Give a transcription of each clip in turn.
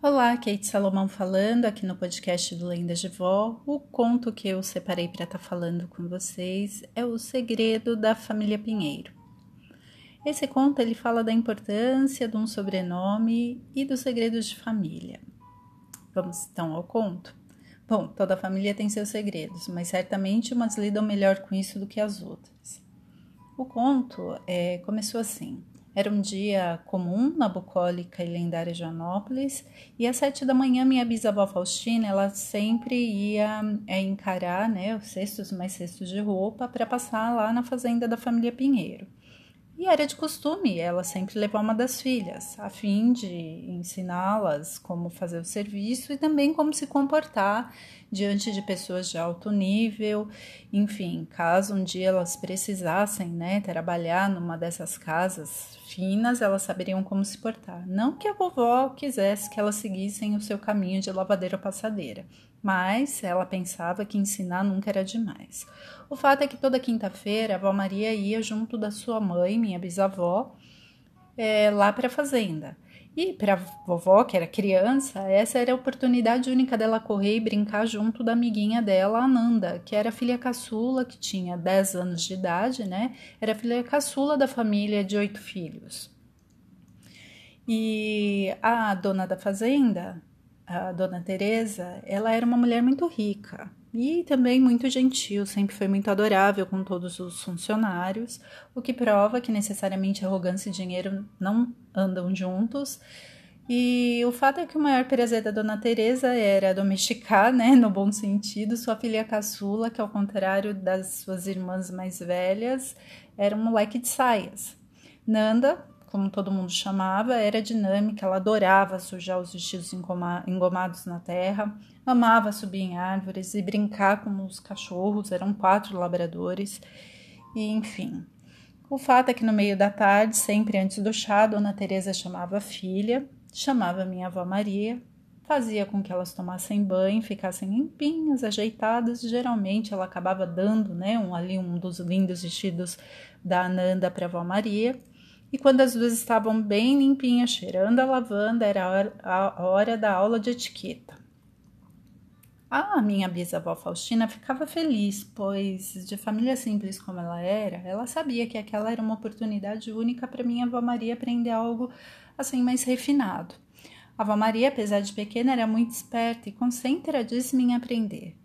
Olá, Kate Salomão falando aqui no podcast do Lendas de Vó. O conto que eu separei para estar tá falando com vocês é O Segredo da Família Pinheiro. Esse conto ele fala da importância de um sobrenome e dos segredos de família. Vamos então ao conto? Bom, toda família tem seus segredos, mas certamente umas lidam melhor com isso do que as outras. O conto é, começou assim. Era um dia comum na bucólica e lendária Joanópolis, e às sete da manhã minha bisavó Faustina, ela sempre ia é, encarar né, os cestos mais cestos de roupa para passar lá na fazenda da família Pinheiro. E era de costume ela sempre levar uma das filhas, a fim de ensiná-las como fazer o serviço e também como se comportar diante de pessoas de alto nível. Enfim, caso um dia elas precisassem né, trabalhar numa dessas casas finas, elas saberiam como se portar. Não que a vovó quisesse que elas seguissem o seu caminho de lavadeira passadeira, mas ela pensava que ensinar nunca era demais. O fato é que toda quinta-feira a avó Maria ia junto da sua mãe, minha bisavó, é, lá para a fazenda. E para a vovó, que era criança, essa era a oportunidade única dela correr e brincar junto da amiguinha dela, Ananda, que era filha caçula, que tinha 10 anos de idade, né? Era filha caçula da família de oito filhos. E a dona da fazenda, a dona Teresa, ela era uma mulher muito rica e também muito gentil, sempre foi muito adorável com todos os funcionários, o que prova que necessariamente arrogância e dinheiro não andam juntos. E o fato é que o maior prazer da dona Teresa era domesticar, né, no bom sentido, sua filha caçula, que ao contrário das suas irmãs mais velhas, era um moleque de saias. Nanda, como todo mundo chamava, era dinâmica, ela adorava sujar os vestidos engomados na terra, amava subir em árvores e brincar com os cachorros, eram quatro labradores, e enfim. O fato é que no meio da tarde, sempre antes do chá, Dona Teresa chamava a filha, chamava minha avó Maria, fazia com que elas tomassem banho, ficassem limpinhas, ajeitadas. Geralmente ela acabava dando, né, um ali um dos lindos vestidos da Ananda para a avó Maria e quando as duas estavam bem limpinhas, cheirando a lavanda, era a hora, da aula de etiqueta. A minha bisavó Faustina ficava feliz, pois, de família simples como ela era, ela sabia que aquela era uma oportunidade única para minha avó Maria aprender algo assim mais refinado. A avó Maria, apesar de pequena, era muito esperta e concentradíssima em aprender.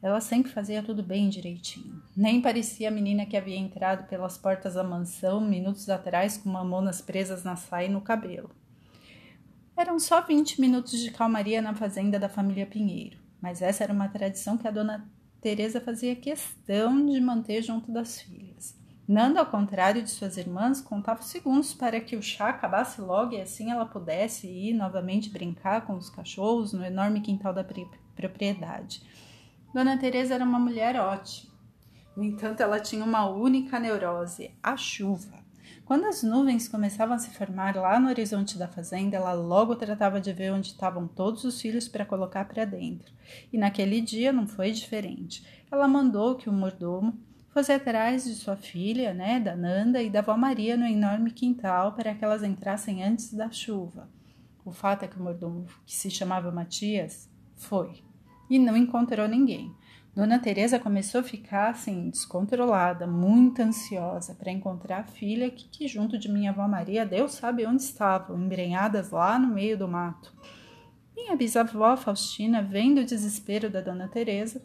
Ela sempre fazia tudo bem direitinho. Nem parecia a menina que havia entrado pelas portas da mansão minutos atrás com mamonas presas na saia e no cabelo. Eram só 20 minutos de calmaria na fazenda da família Pinheiro, mas essa era uma tradição que a dona Teresa fazia questão de manter junto das filhas. Nanda, ao contrário de suas irmãs, contava segundos para que o chá acabasse logo e assim ela pudesse ir novamente brincar com os cachorros no enorme quintal da propriedade. Dona Teresa era uma mulher ótima. No entanto, ela tinha uma única neurose, a chuva. Quando as nuvens começavam a se formar lá no horizonte da fazenda, ela logo tratava de ver onde estavam todos os filhos para colocar para dentro. E naquele dia não foi diferente. Ela mandou que o mordomo fosse atrás de sua filha, né, da Nanda e da avó Maria no enorme quintal para que elas entrassem antes da chuva. O fato é que o mordomo, que se chamava Matias, foi e não encontrou ninguém. Dona Teresa começou a ficar assim descontrolada, muito ansiosa para encontrar a filha que, que, junto de minha avó Maria, Deus sabe onde estavam, embrenhadas lá no meio do mato. Minha bisavó Faustina, vendo o desespero da Dona Teresa,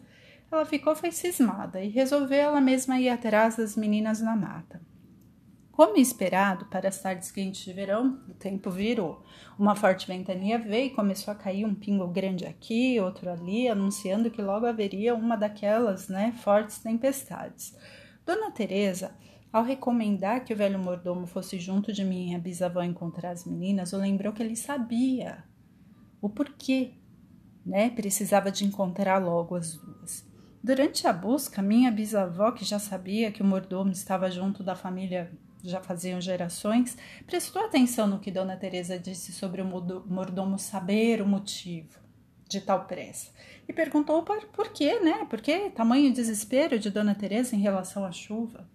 ela ficou foi cismada e resolveu ela mesma ir atrás das meninas na mata. Como esperado, para as tardes quentes de verão, o tempo virou. Uma forte ventania veio e começou a cair um pingo grande aqui, outro ali, anunciando que logo haveria uma daquelas né, fortes tempestades. Dona Teresa, ao recomendar que o velho mordomo fosse junto de minha bisavó encontrar as meninas, o lembrou que ele sabia o porquê, né? Precisava de encontrar logo as duas. Durante a busca, minha bisavó, que já sabia que o mordomo estava junto da família já faziam gerações, prestou atenção no que Dona Teresa disse sobre o mordomo saber o motivo de tal pressa e perguntou por, por quê, né? Por que tamanho desespero de Dona Teresa em relação à chuva?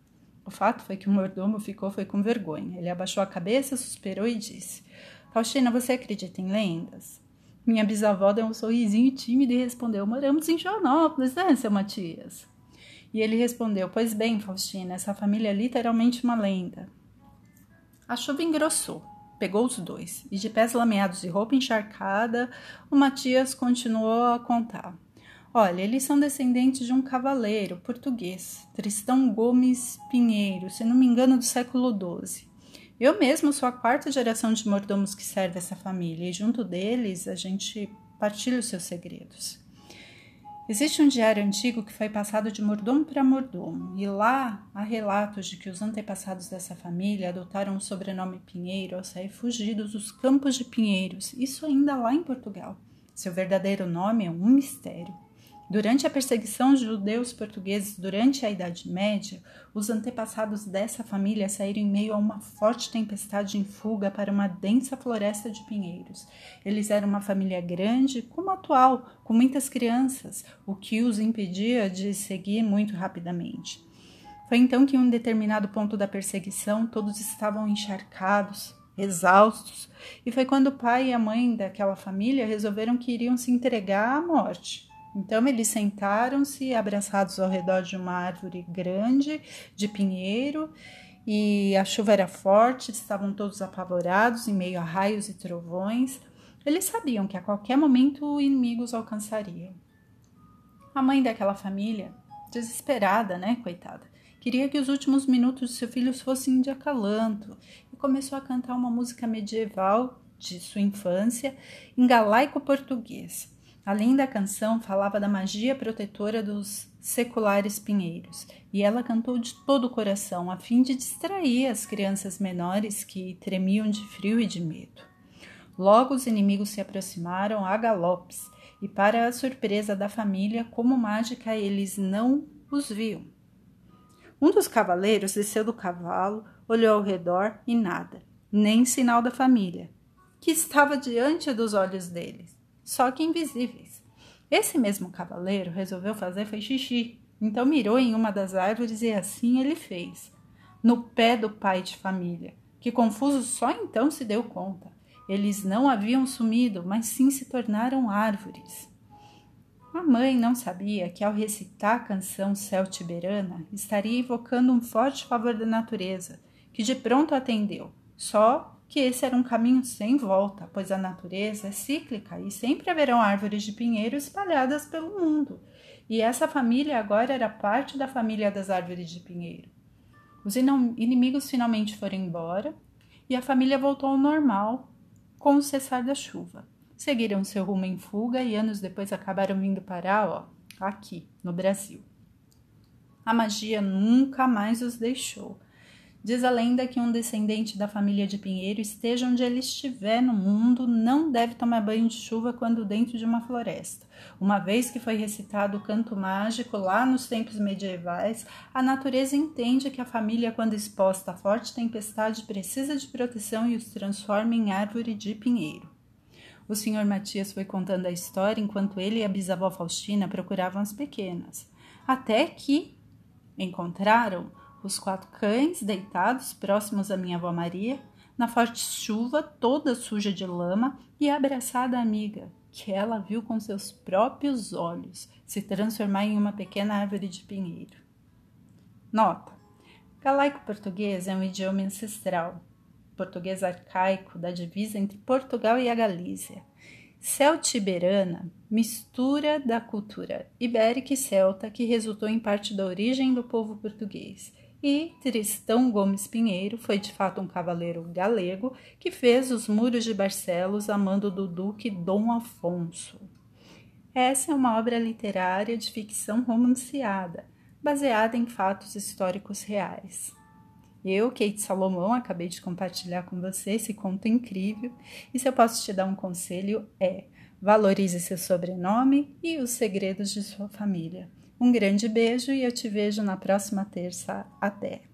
O fato foi que o mordomo ficou foi com vergonha. Ele abaixou a cabeça, suspirou e disse: Faustina, você acredita em lendas? Minha bisavó deu um sorrisinho tímido e respondeu: Moramos em Joanópolis, né, seu Matias? E ele respondeu: Pois bem, Faustina, essa família é literalmente uma lenda. A chuva engrossou, pegou os dois, e de pés lameados e roupa encharcada, o Matias continuou a contar. Olha, eles são descendentes de um cavaleiro português, Tristão Gomes Pinheiro, se não me engano, do século XII. Eu mesmo sou a quarta geração de mordomos que serve essa família, e junto deles a gente partilha os seus segredos. Existe um diário antigo que foi passado de mordomo para mordomo, e lá há relatos de que os antepassados dessa família adotaram o sobrenome Pinheiro ao sair fugidos dos campos de Pinheiros, isso ainda lá em Portugal. Seu verdadeiro nome é um mistério. Durante a perseguição de judeus portugueses durante a Idade Média, os antepassados dessa família saíram em meio a uma forte tempestade em fuga para uma densa floresta de pinheiros. Eles eram uma família grande, como atual, com muitas crianças, o que os impedia de seguir muito rapidamente. Foi então que, em um determinado ponto da perseguição, todos estavam encharcados, exaustos, e foi quando o pai e a mãe daquela família resolveram que iriam se entregar à morte. Então eles sentaram-se abraçados ao redor de uma árvore grande de pinheiro e a chuva era forte, estavam todos apavorados em meio a raios e trovões. Eles sabiam que a qualquer momento o inimigo os alcançaria. A mãe daquela família, desesperada, né, coitada, queria que os últimos minutos de seu filho fossem de acalanto e começou a cantar uma música medieval de sua infância em galaico português. Além da canção, falava da magia protetora dos seculares pinheiros, e ela cantou de todo o coração, a fim de distrair as crianças menores que tremiam de frio e de medo. Logo os inimigos se aproximaram a galopes, e para a surpresa da família, como mágica, eles não os viam. Um dos cavaleiros desceu do cavalo, olhou ao redor e nada, nem sinal da família, que estava diante dos olhos deles só que invisíveis. Esse mesmo cavaleiro resolveu fazer foi xixi, então mirou em uma das árvores e assim ele fez, no pé do pai de família, que confuso só então se deu conta. Eles não haviam sumido, mas sim se tornaram árvores. A mãe não sabia que ao recitar a canção celtiberana estaria invocando um forte favor da natureza, que de pronto atendeu, só que esse era um caminho sem volta, pois a natureza é cíclica e sempre haverão árvores de pinheiro espalhadas pelo mundo. E essa família agora era parte da família das árvores de pinheiro. Os inimigos finalmente foram embora e a família voltou ao normal com o cessar da chuva. Seguiram seu rumo em fuga e anos depois acabaram vindo parar, ó, aqui, no Brasil. A magia nunca mais os deixou Diz a lenda que um descendente da família de Pinheiro, esteja onde ele estiver no mundo, não deve tomar banho de chuva quando dentro de uma floresta. Uma vez que foi recitado o canto mágico lá nos tempos medievais, a natureza entende que a família, quando exposta a forte tempestade, precisa de proteção e os transforma em árvore de pinheiro. O senhor Matias foi contando a história enquanto ele e a bisavó Faustina procuravam as pequenas, até que encontraram os quatro cães deitados próximos à minha avó Maria, na forte chuva, toda suja de lama, e abraçada à amiga, que ela viu com seus próprios olhos se transformar em uma pequena árvore de pinheiro. Nota: Galaico-português é um idioma ancestral, português arcaico da divisa entre Portugal e a Galícia. Celtiberana, mistura da cultura ibérica e celta que resultou em parte da origem do povo português e Tristão Gomes Pinheiro foi de fato um cavaleiro galego que fez os muros de Barcelos a mando do duque Dom Afonso. Essa é uma obra literária de ficção romanceada, baseada em fatos históricos reais. Eu, Kate Salomão, acabei de compartilhar com você esse conto incrível, e se eu posso te dar um conselho é: valorize seu sobrenome e os segredos de sua família. Um grande beijo e eu te vejo na próxima terça. Até!